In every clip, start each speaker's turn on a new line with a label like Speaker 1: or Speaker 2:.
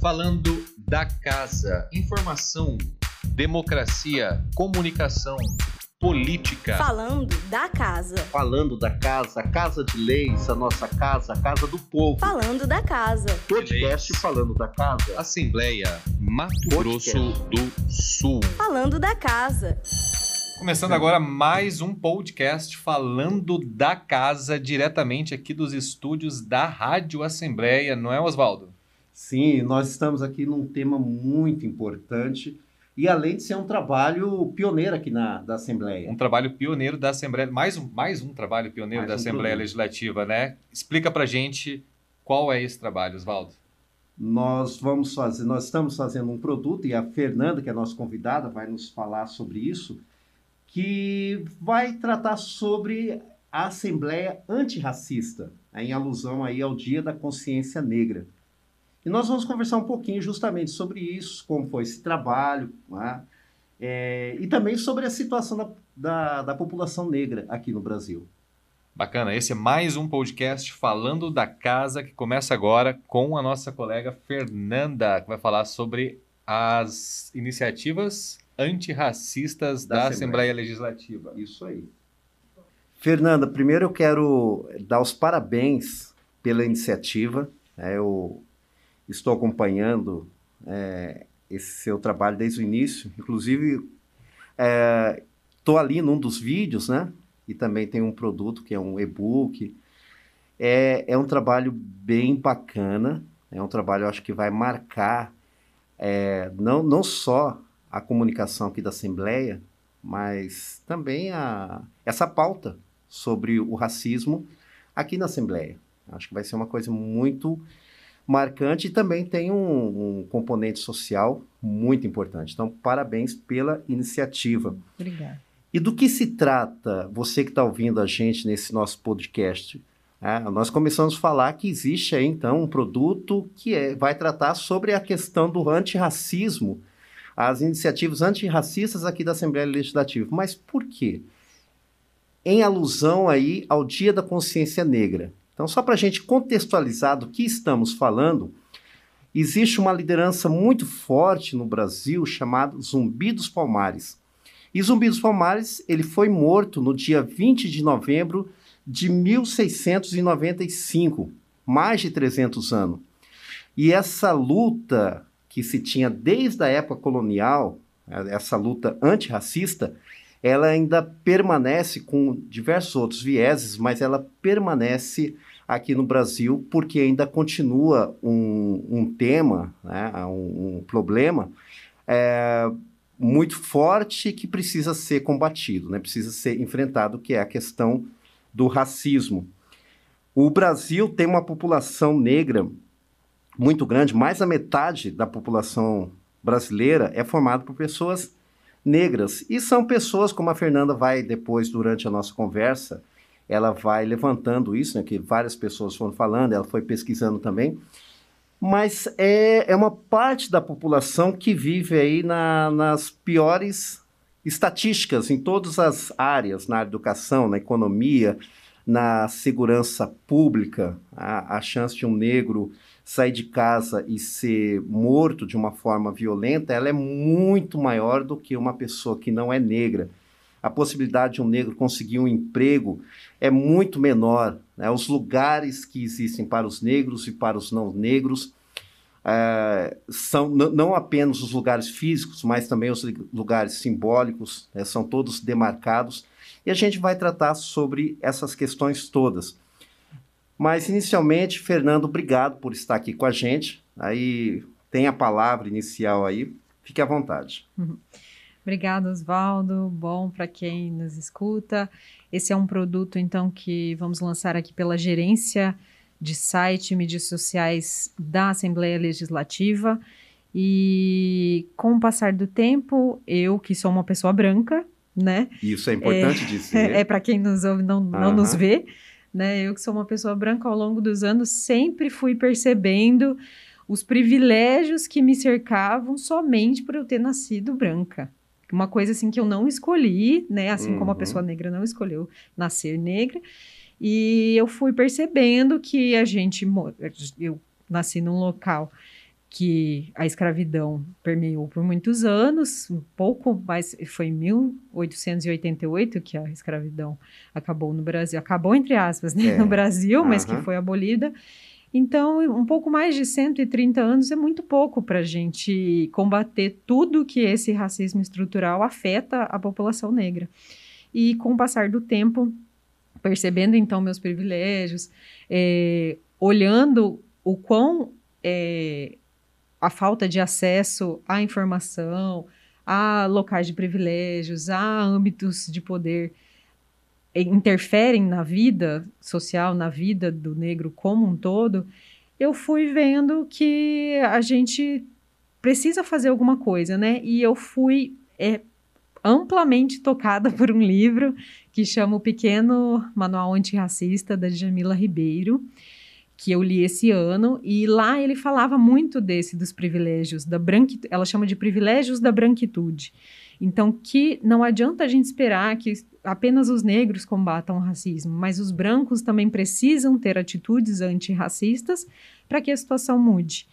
Speaker 1: falando da casa. Informação, democracia, comunicação, política.
Speaker 2: Falando da casa.
Speaker 3: Falando da casa, a casa de leis, a nossa casa, a casa do povo.
Speaker 2: Falando da casa.
Speaker 3: Podcast falando da casa.
Speaker 1: Assembleia Mato
Speaker 3: Podcast.
Speaker 1: Grosso do Sul.
Speaker 2: Falando da casa.
Speaker 1: Começando agora mais um podcast falando da casa, diretamente aqui dos estúdios da Rádio Assembleia, não é, Oswaldo?
Speaker 3: Sim, nós estamos aqui num tema muito importante e além de ser um trabalho pioneiro aqui na da Assembleia.
Speaker 1: Um trabalho pioneiro da Assembleia, mais um, mais um trabalho pioneiro
Speaker 3: Mais
Speaker 1: da
Speaker 3: um
Speaker 1: Assembleia
Speaker 3: produto.
Speaker 1: Legislativa, né? Explica pra gente qual é esse trabalho, Oswaldo.
Speaker 3: Nós vamos fazer, nós estamos fazendo um produto e a Fernanda, que é a nossa convidada, vai nos falar sobre isso, que vai tratar sobre a Assembleia Antirracista, em alusão aí ao Dia da Consciência Negra. E nós vamos conversar um pouquinho justamente sobre isso, como foi esse trabalho, né, é, e também sobre a situação da, da, da população negra aqui no Brasil.
Speaker 1: Bacana, esse é mais um podcast falando da casa que começa agora com a nossa colega Fernanda, que vai falar sobre as iniciativas antirracistas da,
Speaker 3: Da
Speaker 1: Assembleia.
Speaker 3: Assembleia.
Speaker 1: Legislativa.
Speaker 3: Isso aí. Fernanda, primeiro eu quero dar os parabéns pela iniciativa. né? eu estou acompanhando é, esse seu trabalho desde o início. Inclusive, estou ali num dos vídeos, né? E também tem um produto que é um e-book. É, é um trabalho bem bacana. É um trabalho, acho que vai marcar é, não, não só a comunicação aqui da Assembleia, mas também a, essa pauta sobre o racismo aqui na Assembleia. Acho que vai ser uma coisa muito marcante e também tem um, um componente social muito importante. Então, parabéns pela iniciativa.
Speaker 4: Obrigada.
Speaker 3: E do que se trata, você que está ouvindo a gente nesse nosso podcast? né? nós começamos a falar que existe aí, então, um produto que é- vai tratar sobre a questão do antirracismo, as iniciativas antirracistas aqui da Assembleia Legislativa. Mas por quê? Em alusão aí ao Dia da Consciência Negra. Então, só para a gente contextualizar do que estamos falando, existe uma liderança muito forte no Brasil chamada Zumbi dos Palmares. E Zumbi dos Palmares, ele foi morto no dia 20 de novembro de 1695, mais de 300 anos. E essa luta que se tinha desde a época colonial, essa luta antirracista, ela ainda permanece com diversos outros vieses, mas ela permanece aqui no Brasil porque ainda continua um, um tema, né, um, um problema eh, muito forte que precisa ser combatido, né? precisa ser enfrentado, que é a questão do racismo. O Brasil tem uma população negra muito grande, mais da metade da população brasileira é formada por pessoas negras. E são pessoas, como a Fernanda vai depois, durante a nossa conversa, ela vai levantando isso, né, que várias pessoas foram falando, ela foi pesquisando também, mas é, é uma parte da população que vive aí na- nas piores estatísticas em todas as áreas, na educação, na economia, na segurança pública, a, a chance de um negro sair de casa e ser morto de uma forma violenta, ela é muito maior do que uma pessoa que não é negra. A possibilidade de um negro conseguir um emprego é muito menor. né? Os lugares que existem para os negros e para os não negros eh, são não apenas os lugares físicos, mas também os lugares simbólicos, né? são todos demarcados. E a gente vai tratar sobre essas questões todas. Mas, inicialmente, Fernando, obrigado por estar aqui com a gente. Aí tem a palavra inicial aí. Fique à vontade.
Speaker 4: Obrigada, Oswaldo. Bom para quem nos escuta. Esse é um produto, então, que vamos lançar aqui pela gerência de site e mídias sociais da Assembleia Legislativa. E com o passar do tempo, eu, que sou uma pessoa branca, né?
Speaker 3: Isso é importante dizer.
Speaker 4: É, para quem nos ouve não, não nos vê, né? Eu que sou uma pessoa branca ao longo dos anos sempre fui percebendo os privilégios que me cercavam somente por eu ter nascido branca. Uma coisa assim que eu não escolhi, né? Assim como a
Speaker 3: Uhum.
Speaker 4: pessoa negra não escolheu nascer negra. E eu fui percebendo que a gente, eu nasci num local que a escravidão permeou por muitos anos, um pouco mais, foi em 1888 que a escravidão acabou no Brasil, acabou entre aspas, né,
Speaker 3: É.
Speaker 4: no Brasil, mas
Speaker 3: Aham.
Speaker 4: que foi abolida. Então, um pouco mais de 130 anos é muito pouco para a gente combater tudo que esse racismo estrutural afeta a população negra. E com o passar do tempo, percebendo então meus privilégios, eh, olhando o quão eh, a falta de acesso à informação, a locais de privilégios, a âmbitos de poder interferem na vida social, na vida do negro como um todo, eu fui vendo que a gente precisa fazer alguma coisa, né? E eu fui eh, amplamente tocada por um livro que chama O Pequeno Manual Antirracista, da Jamila Ribeiro, que eu li esse ano, e lá ele falava muito desse, dos privilégios, da branquitude, ela chama de privilégios da branquitude. Então, que não adianta a gente esperar que apenas os negros combatam o racismo, mas os brancos também precisam ter atitudes antirracistas para que a situação mude.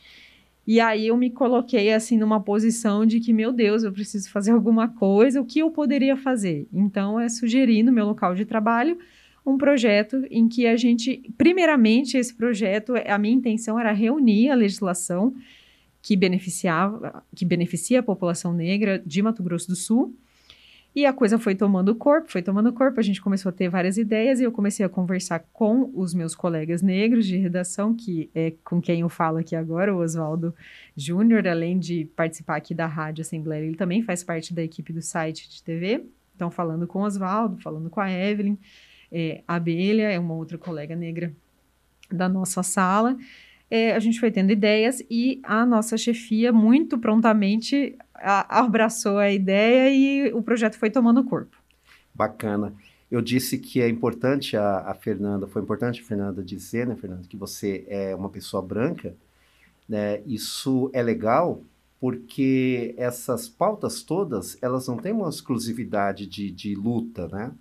Speaker 4: E aí eu me coloquei assim numa posição de que, meu Deus, eu preciso fazer alguma coisa, o que eu poderia fazer? Então, é sugerir no meu local de trabalho um projeto em que a gente, primeiramente, esse projeto, a minha intenção era reunir a legislação que beneficiava, que beneficia a população negra de Mato Grosso do Sul. E a coisa foi tomando corpo, foi tomando corpo, a gente começou a ter várias ideias e eu comecei a conversar com os meus colegas negros de redação, que é com quem eu falo aqui agora, o Oswaldo Júnior, além de participar aqui da Rádio Assembleia, ele também faz parte da equipe do site de TV. Então, falando com o Oswaldo, falando com a Evelyn, é, a Abelha é uma outra colega negra da nossa sala. É, a gente foi tendo ideias e a nossa chefia muito prontamente a, abraçou a ideia e o projeto foi tomando corpo.
Speaker 3: Bacana. Eu disse que é importante a, a Fernanda, foi importante a Fernanda dizer, né, Fernanda, que você é uma pessoa branca, né? Isso é legal porque essas pautas todas, elas não têm uma exclusividade de, de luta, né?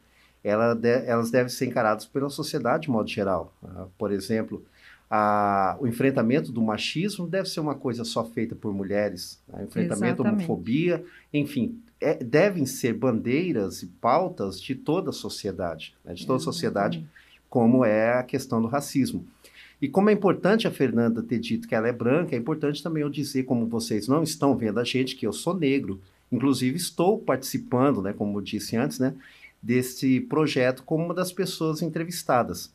Speaker 3: Ela de, elas devem ser encaradas pela sociedade de modo geral. Ah, por exemplo, a, o enfrentamento do machismo deve ser uma coisa só feita por mulheres. né? O enfrentamento à homofobia, enfim, é- devem ser bandeiras e pautas de toda a sociedade, né? de toda a sociedade, como é a questão do racismo. E como é importante a Fernanda ter dito que ela é branca, é importante também eu dizer, como vocês não estão vendo a gente, que eu sou negro. Inclusive, estou participando, né, como eu disse antes, né, desse projeto como uma das pessoas entrevistadas.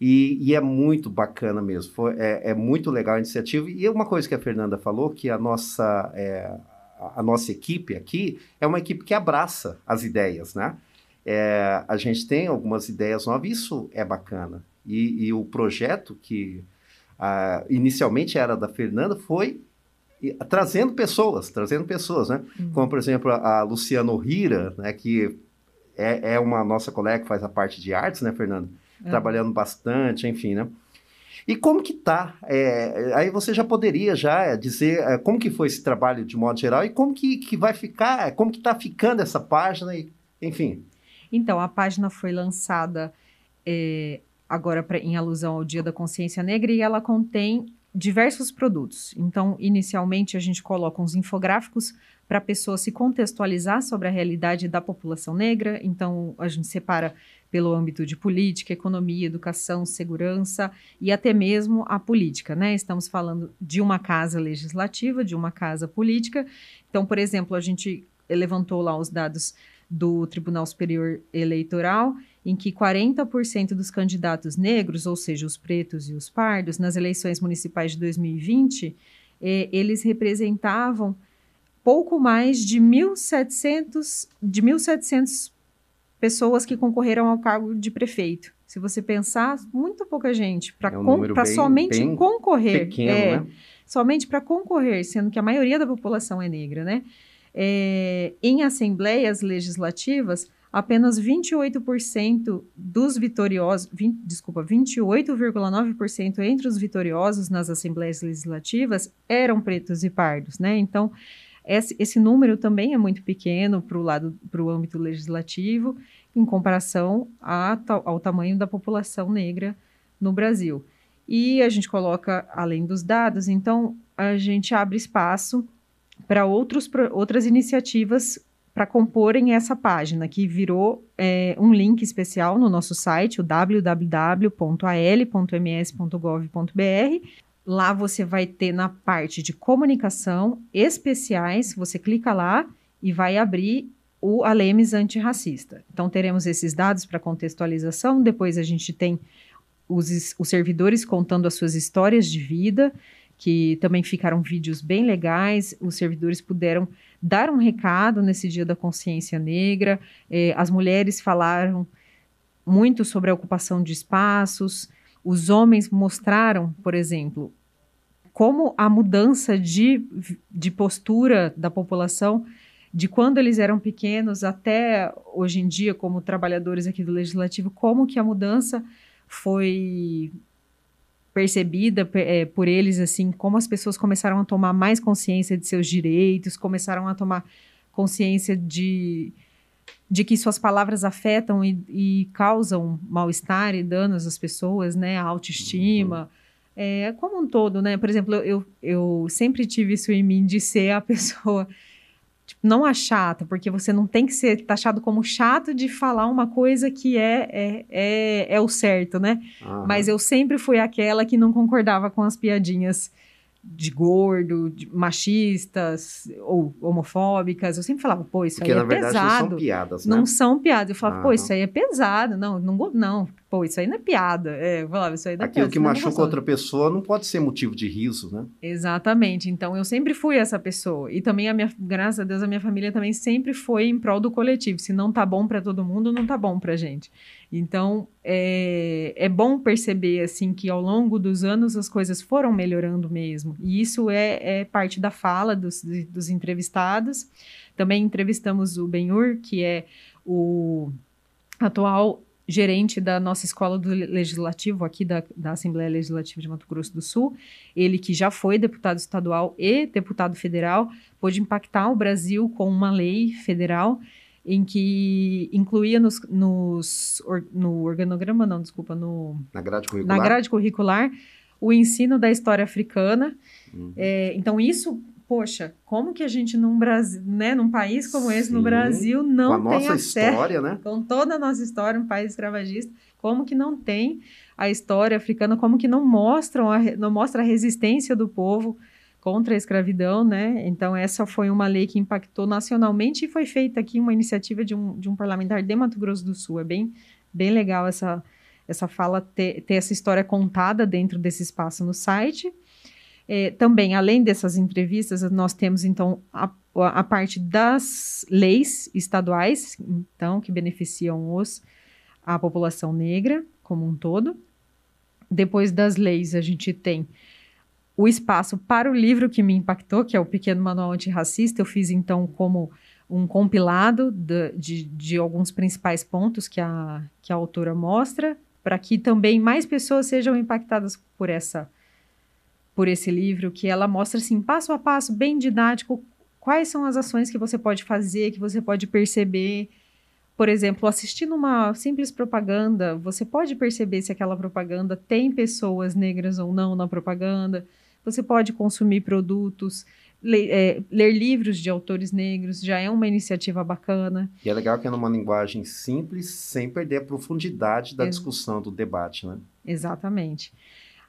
Speaker 3: E, e é muito bacana mesmo, foi, é, é muito legal a iniciativa. E uma coisa que a Fernanda falou, que a nossa, é, a- a nossa equipe aqui é uma equipe que abraça as ideias, né? É, a gente tem algumas ideias novas, isso é bacana. E, e o projeto que ah, inicialmente era da Fernanda foi trazendo pessoas, trazendo pessoas, né?
Speaker 4: Uhum.
Speaker 3: Como, por exemplo, a Luciana Ohira, né, que é, é uma nossa colega que faz a parte de artes, né, Fernanda?
Speaker 4: É.
Speaker 3: Trabalhando bastante, enfim, né? E como que tá? É, aí você já poderia já dizer é, como que foi esse trabalho de modo geral e como que, que vai ficar, como que tá ficando essa página, e, enfim.
Speaker 4: Então, a página foi lançada é, agora pra, em alusão ao Dia da Consciência Negra e ela contém diversos produtos. Então, inicialmente, a gente coloca uns infográficos para a pessoa se contextualizar sobre a realidade da população negra. Então, a gente separa pelo âmbito de política, economia, educação, segurança e até mesmo a política, né? Estamos falando de uma casa legislativa, de uma casa política. Então, por exemplo, a gente levantou lá os dados do Tribunal Superior Eleitoral, em que 40% dos candidatos negros, ou seja, os pretos e os pardos, nas eleições municipais de 2020, eh, eles representavam pouco mais de 1.700 de 1.700 pessoas que concorreram ao cargo de prefeito. Se você pensar, muito pouca gente para
Speaker 3: É um
Speaker 4: somente
Speaker 3: bem
Speaker 4: concorrer.
Speaker 3: Pequeno,
Speaker 4: É,
Speaker 3: né?
Speaker 4: somente para concorrer, sendo que a maioria da população é negra, né? É, em assembleias legislativas, apenas 28% dos vitoriosos, 20, desculpa, 28,9% entre os vitoriosos nas assembleias legislativas eram pretos e pardos, né? Então, esse, esse número também é muito pequeno para o lado, para o âmbito legislativo, em comparação a, ao tamanho da população negra no Brasil. E a gente coloca, além dos dados, então, a gente abre espaço para outras iniciativas para comporem essa página, que virou é, um link especial no nosso site, o www.al.ms.gov.br. Lá você vai ter na parte de comunicação especiais, você clica lá e vai abrir o Alemes antirracista. Então teremos esses dados para contextualização, depois a gente tem os, os servidores contando as suas histórias de vida, que também ficaram vídeos bem legais, os servidores puderam dar um recado nesse Dia da Consciência Negra. Eh, as mulheres falaram muito sobre a ocupação de espaços. Os homens mostraram, por exemplo, como a mudança de, de postura da população de quando eles eram pequenos até hoje em dia, como trabalhadores aqui do Legislativo, como que a mudança foi percebida é, por eles, assim, como as pessoas começaram a tomar mais consciência de seus direitos, começaram a tomar consciência de, de que suas palavras afetam e, e causam mal-estar e danos às pessoas, né, a autoestima, uhum. é, como um todo, né, por exemplo, eu, eu sempre tive isso em mim de ser a pessoa Tipo, não a chata, porque você não tem que ser taxado como chato de falar uma coisa que é, é, é, é o certo, né? Uhum. Mas eu sempre fui aquela que não concordava com as piadinhas de gordo, de machistas ou homofóbicas. Eu sempre falava, pô, isso
Speaker 3: Porque,
Speaker 4: aí é
Speaker 3: verdade,
Speaker 4: pesado.
Speaker 3: Não são piadas, né?
Speaker 4: Não são piadas. Eu falava, pô, isso aí é pesado. Não, não, não, pô, isso aí não é piada. É, eu falava, isso aí não é
Speaker 3: Aquilo
Speaker 4: piada.
Speaker 3: que machuca outra pessoa não pode ser motivo de riso, né?
Speaker 4: Exatamente. Então, eu sempre fui essa pessoa. E também, a minha, graças a Deus, a minha família também sempre foi em prol do coletivo. Se não tá bom para todo mundo, não tá bom pra gente. Então, é, é bom perceber, assim, que ao longo dos anos as coisas foram melhorando mesmo. E isso é, é parte da fala dos, dos entrevistados. Também entrevistamos o Benhur, que é o atual gerente da nossa escola do legislativo aqui da, da Assembleia Legislativa de Mato Grosso do Sul, ele que já foi deputado estadual e deputado federal, pôde impactar o Brasil com uma lei federal em que incluía nos, nos or, no organograma, não, desculpa, no,
Speaker 3: na grade curricular,
Speaker 4: na grade curricular o ensino da história africana. Uhum. É, então, isso, poxa, como que a gente num, Brasil, né, num país como esse, Sim, no Brasil, não
Speaker 3: com a
Speaker 4: tem
Speaker 3: nossa
Speaker 4: acesso,
Speaker 3: história, né?
Speaker 4: com toda a nossa história, um país escravagista, como que não tem a história africana, como que não mostram a, não mostra a resistência do povo contra a escravidão, né? Então, essa foi uma lei que impactou nacionalmente e foi feita aqui uma iniciativa de um, de um parlamentar de Mato Grosso do Sul. É bem, bem legal essa, essa fala, ter, ter essa história contada dentro desse espaço no site. É, também, além dessas entrevistas, nós temos, então, a, a parte das leis estaduais, então, que beneficiam os, a população negra como um todo. Depois das leis, a gente tem o espaço para o livro que me impactou, que é o Pequeno Manual Antirracista. Eu fiz, então, como um compilado de, de, de alguns principais pontos que a, que a autora mostra, para que também mais pessoas sejam impactadas por essa por esse livro, que ela mostra assim, passo a passo, bem didático, quais são as ações que você pode fazer, que você pode perceber. Por exemplo, assistindo uma simples propaganda, você pode perceber se aquela propaganda tem pessoas negras ou não na propaganda você pode consumir produtos, ler, é, ler livros de autores negros, já é uma iniciativa bacana.
Speaker 3: E é legal que é numa linguagem simples, sem perder a profundidade da Ex discussão, do debate, né?
Speaker 4: Exatamente.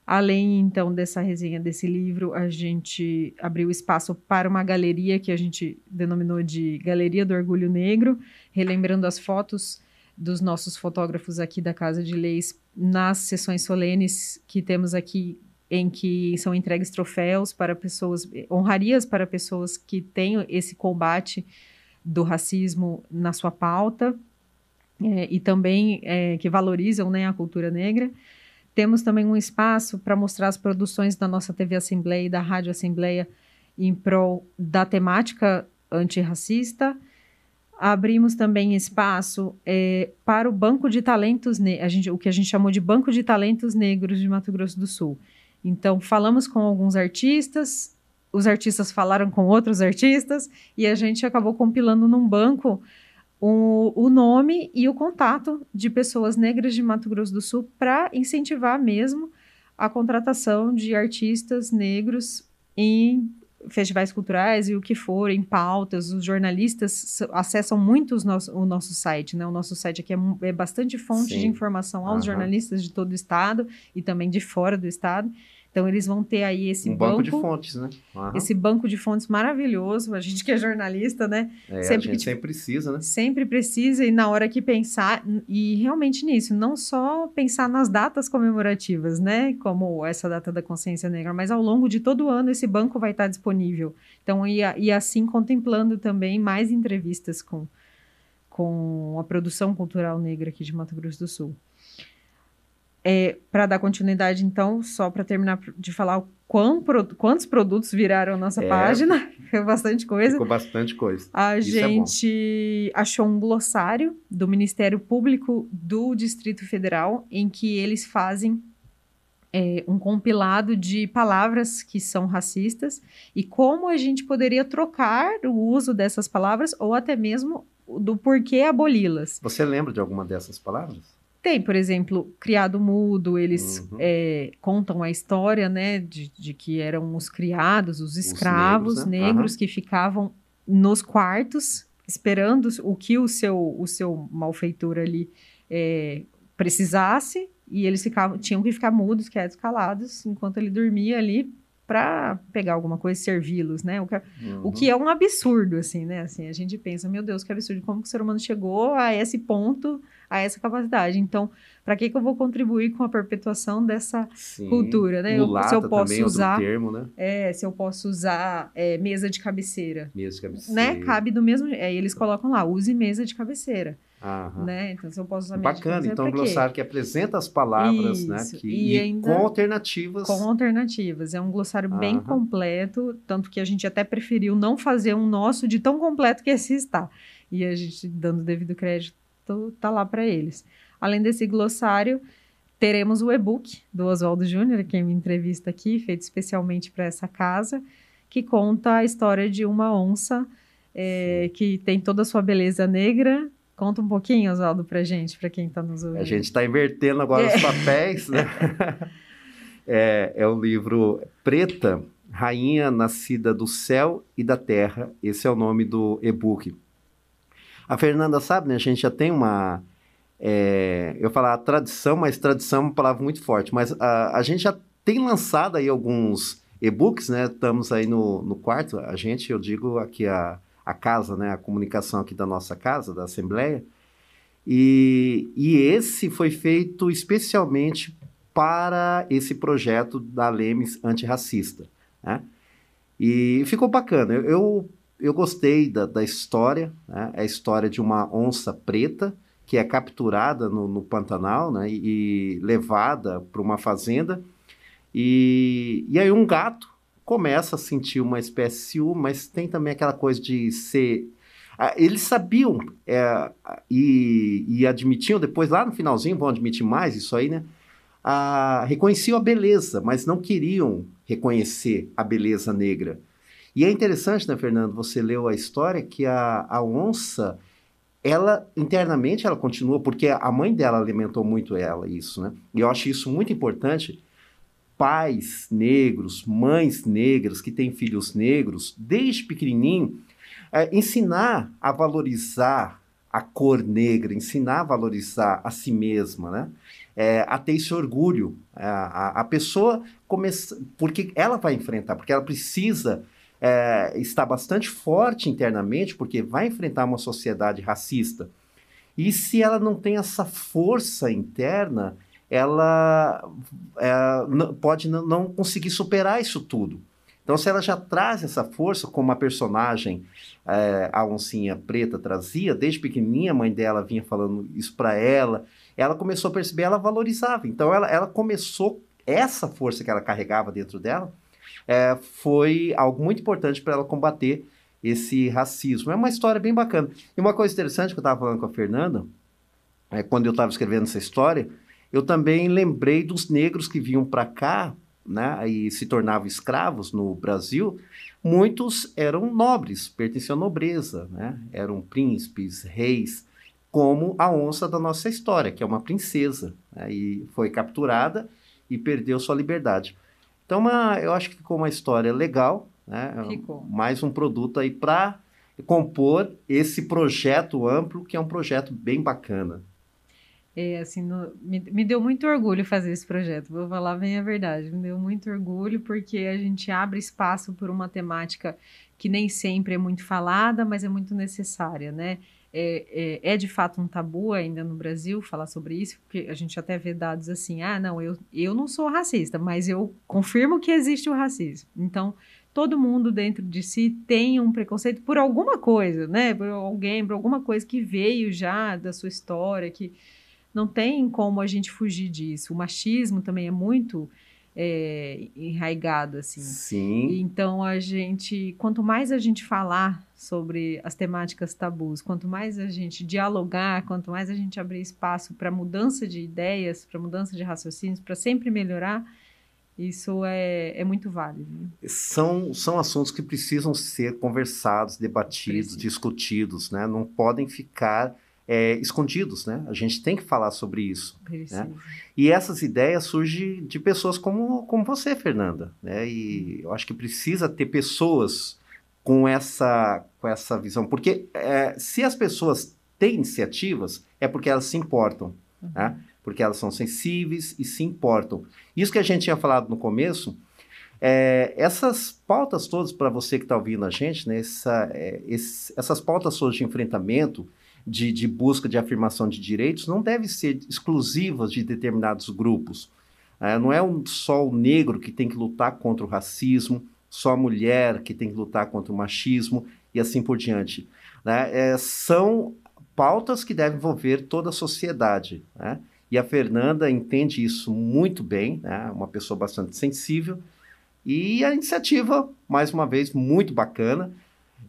Speaker 4: Além, então, dessa resenha desse livro, a gente abriu espaço para uma galeria que a gente denominou de Galeria do Orgulho Negro, relembrando as fotos dos nossos fotógrafos aqui da Casa de Leis nas sessões solenes que temos aqui em que são entregues troféus para pessoas, honrarias para pessoas que têm esse combate do racismo na sua pauta é, e também é, que valorizam né, a cultura negra. Temos também um espaço para mostrar as produções da nossa TV Assembleia e da Rádio Assembleia em prol da temática antirracista. Abrimos também espaço é, para o Banco de Talentos, a gente, o que a gente chamou de Banco de Talentos Negros de Mato Grosso do Sul. Então, falamos com alguns artistas, os artistas falaram com outros artistas, e a gente acabou compilando num banco o, o nome e o contato de pessoas negras de Mato Grosso do Sul para incentivar mesmo a contratação de artistas negros em festivais culturais e o que for, em pautas, os jornalistas acessam muito nosso, o nosso site, né? O nosso site aqui é, é bastante fonte Sim. de informação aos uhum. jornalistas de todo o estado e também de fora do estado. Então, eles vão ter aí esse
Speaker 3: um banco, banco de fontes, né?
Speaker 4: Uhum. Esse banco de fontes maravilhoso. A gente que é jornalista, né?
Speaker 3: É, sempre a gente que, sempre precisa, né?
Speaker 4: Sempre precisa, e na hora que pensar, e realmente nisso, não só pensar nas datas comemorativas, né? Como essa data da consciência negra, mas ao longo de todo o ano esse banco vai estar disponível. Então, e, e assim contemplando também mais entrevistas com, com a produção cultural negra aqui de Mato Grosso do Sul. É, para dar continuidade, então, só para terminar de falar quão, quantos produtos viraram nossa é, página, foi bastante coisa.
Speaker 3: Ficou bastante coisa.
Speaker 4: A Isso é gente é achou um glossário do Ministério Público do Distrito Federal, em que eles fazem é, um compilado de palavras que são racistas e como a gente poderia trocar o uso dessas palavras ou até mesmo do porquê aboli-las.
Speaker 3: Você lembra de alguma dessas palavras?
Speaker 4: Tem, por exemplo, criado mudo, eles uhum. é, contam a história, né, de, de, que eram os criados, os escravos os negros, né? negros uhum. que ficavam nos quartos esperando o que o seu, o seu malfeitor ali é, precisasse e eles ficavam, tinham que ficar mudos, quietos, calados, enquanto ele dormia ali para pegar alguma coisa e servi-los, né? O que, é, uhum. o que é um absurdo, assim, né? Assim, a gente pensa, meu Deus, que absurdo, como que o ser humano chegou a esse ponto a essa capacidade. Então, para que, que eu vou contribuir com a perpetuação dessa Sim. cultura, né?
Speaker 3: Eu, se eu posso usar, termo, né?
Speaker 4: É, se eu posso usar é, mesa de cabeceira.
Speaker 3: Mesa de cabeceira.
Speaker 4: Né? Cabe do mesmo, aí eles colocam lá, use mesa de cabeceira. Aham. Né? Então, se eu posso usar
Speaker 3: Bacana, então um glossário que apresenta as palavras, né, Isso. né? Que, e, e com alternativas.
Speaker 4: Com alternativas. É um glossário Aham. bem completo, tanto que a gente até preferiu não fazer um nosso de tão completo que esse está. E a gente, dando devido crédito, tá lá para eles. Além desse glossário, teremos o e-book do Oswaldo Júnior, quem me entrevista aqui, feito especialmente para essa casa, que conta a história de uma onça é, que tem toda a sua beleza negra. Conta um pouquinho, Oswaldo, para gente, para quem está nos ouvindo.
Speaker 3: A gente está invertendo agora é. os papéis, né? é, é o livro Preta, Rainha Nascida do Céu e da Terra. Esse é o nome do e-book. A Fernanda sabe, né? A gente já tem uma. É, eu falar tradição, mas tradição é uma palavra muito forte. Mas a, a gente já tem lançado aí alguns e-books, né? Estamos aí no, no quarto. A gente, eu digo aqui a, a casa, né? A comunicação aqui da nossa casa, da Assembleia. E, e esse foi feito especialmente para esse projeto da Lemes antirracista, né? E ficou bacana. Eu, eu eu gostei da, da história, né? é a história de uma onça preta que é capturada no, no Pantanal né? e, e levada para uma fazenda. E, e aí um gato começa a sentir uma espécie de ciúme, mas tem também aquela coisa de ser. Ah, eles sabiam é, e, e admitiam, depois lá no finalzinho vão admitir mais isso aí, né? Ah, reconheciam a beleza, mas não queriam reconhecer a beleza negra. E é interessante, né, Fernando, você leu a história que a, a onça, ela internamente ela continua, porque a mãe dela alimentou muito ela, isso, né? E eu acho isso muito importante. Pais negros, mães negras que têm filhos negros, desde pequenininho, é, ensinar a valorizar a cor negra, ensinar a valorizar a si mesma, né? É, a ter esse orgulho. É, a, a pessoa começa. Porque ela vai enfrentar, porque ela precisa é, está bastante forte internamente, porque vai enfrentar uma sociedade racista. E se ela não tem essa força interna, ela é, pode não conseguir superar isso tudo. Então, se ela já traz essa força, como a personagem, é, a oncinha preta, trazia, desde pequenininha, a mãe dela vinha falando isso para ela, ela começou a perceber, ela valorizava. Então, ela, ela começou, essa força que ela carregava dentro dela, é, foi algo muito importante para ela combater esse racismo. É uma história bem bacana. E uma coisa interessante que eu estava falando com a Fernanda, é, quando eu estava escrevendo essa história, eu também lembrei dos negros que vinham para cá né, e se tornavam escravos no Brasil. Muitos eram nobres, pertenciam à nobreza, né? eram príncipes, reis, como a onça da nossa história, que é uma princesa, né, e foi capturada e perdeu sua liberdade. Então, uma, eu acho que ficou uma história legal, né?
Speaker 4: Ficou.
Speaker 3: Mais um produto aí para compor esse projeto amplo, que é um projeto bem bacana.
Speaker 4: É, assim, no- me, me deu muito orgulho fazer esse projeto, vou falar bem a verdade. Me deu muito orgulho porque a gente abre espaço por uma temática que nem sempre é muito falada, mas é muito necessária, né? É, é, é de fato um tabu ainda no Brasil falar sobre isso, porque a gente até vê dados assim: ah, não, eu, eu não sou racista, mas eu confirmo que existe o racismo. Então, todo mundo dentro de si tem um preconceito por alguma coisa, né? Por alguém, por alguma coisa que veio já da sua história, que não tem como a gente fugir disso. O machismo também é muito é, enraigado, assim.
Speaker 3: Sim.
Speaker 4: Então a gente, quanto mais a gente falar sobre as temáticas tabus, quanto mais a gente dialogar, quanto mais a gente abrir espaço para mudança de ideias, para mudança de raciocínios, para sempre melhorar, isso é, é muito válido. né?
Speaker 3: São, são assuntos que precisam ser conversados, debatidos,
Speaker 4: Precisa.
Speaker 3: discutidos, né? Não podem ficar é, escondidos, né? A gente tem que falar sobre isso.
Speaker 4: Precisa.
Speaker 3: E essas ideias surgem de pessoas como, como você, Fernanda, né? E eu acho que precisa ter pessoas com essa, com essa visão. Porque é, se as pessoas têm iniciativas, é porque elas se importam, né? Porque elas são sensíveis e se importam. Isso que a gente tinha falado no começo, é, essas pautas todas, para você que está ouvindo a gente, né? Essa, é, esse- essas pautas todas de enfrentamento, de, de busca de afirmação de direitos não devem ser exclusivas de determinados grupos. É, não é um, só o negro que tem que lutar contra o racismo, só a mulher que tem que lutar contra o machismo e assim por diante. né? É, são pautas que devem envolver toda a sociedade. né? E a Fernanda entende isso muito bem, né? uma pessoa bastante sensível. E a iniciativa, mais uma vez, muito bacana.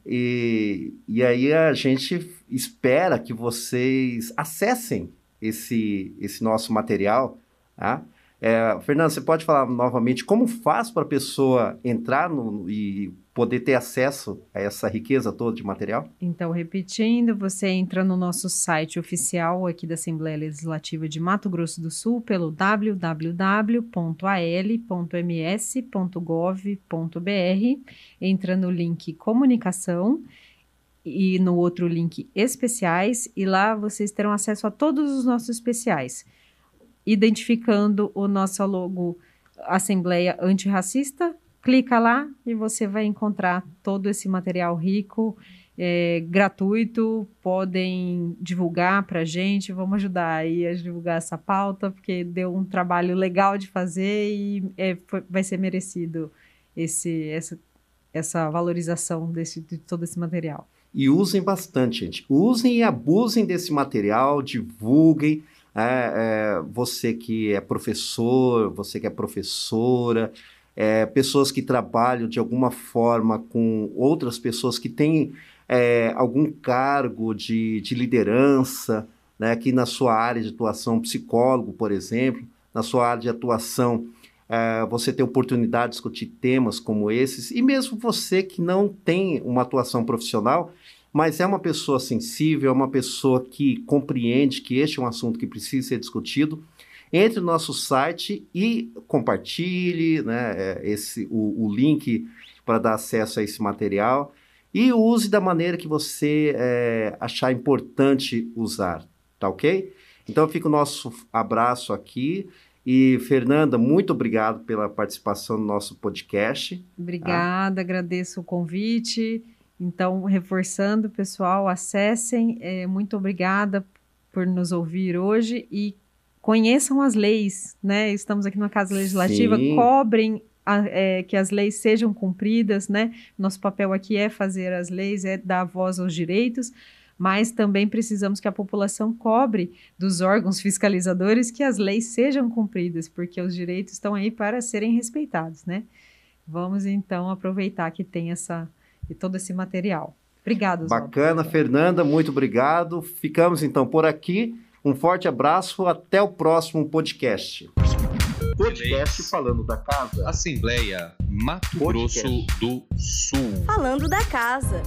Speaker 3: E, e aí a gente espera que vocês acessem esse, esse nosso material. Tá? É, Fernando, você pode falar novamente como faz para a pessoa entrar no, e poder ter acesso a essa riqueza toda de material?
Speaker 4: Então, repetindo, você entra no nosso site oficial aqui da Assembleia Legislativa de Mato Grosso do Sul pelo www.al.ms.gov.br, entra no link comunicação e no outro link especiais, e lá vocês terão acesso a todos os nossos especiais, identificando o nosso logo Assembleia Antirracista, clica lá e você vai encontrar todo esse material rico, é, gratuito, podem divulgar para a gente, vamos ajudar aí a divulgar essa pauta, porque deu um trabalho legal de fazer e é, foi- vai ser merecido esse, essa, essa valorização desse, de todo esse material.
Speaker 3: E usem bastante, gente. Usem e abusem desse material, divulguem. É, é, você que é professor, você que é professora, é, pessoas que trabalham de alguma forma com outras pessoas que têm é, algum cargo de, de liderança, né, que na sua área de atuação, psicólogo, por exemplo, na sua área de atuação, é, você tem oportunidade de discutir temas como esses, e mesmo você que não tem uma atuação profissional, mas é uma pessoa sensível, é uma pessoa que compreende que este é um assunto que precisa ser discutido, entre no nosso site e compartilhe né, é, esse, o, o link para dar acesso a esse material e use da maneira que você é, achar importante usar, tá ok? Então fica o nosso abraço aqui e Fernanda, muito obrigado pela participação no nosso podcast.
Speaker 4: Obrigada, agradeço o convite. Então, reforçando, pessoal, acessem. É, muito obrigada por nos ouvir hoje e conheçam as leis, né? Estamos aqui na Casa Legislativa,
Speaker 3: Sim.
Speaker 4: cobrem a- é, que as leis sejam cumpridas, né? Nosso papel aqui é fazer as leis, é dar voz aos direitos, mas também precisamos que a população cobre dos órgãos fiscalizadores que as leis sejam cumpridas, porque os direitos estão aí para serem respeitados, né? Vamos então aproveitar que tem essa e todo esse material. Obrigada, Oswaldo.
Speaker 3: Bacana, Fernanda, muito obrigado. Ficamos então por aqui. Um forte abraço, até o próximo podcast. Podcast falando da casa.
Speaker 1: Assembleia Mato
Speaker 3: Podcast.
Speaker 1: Grosso do Sul.
Speaker 2: Falando da casa.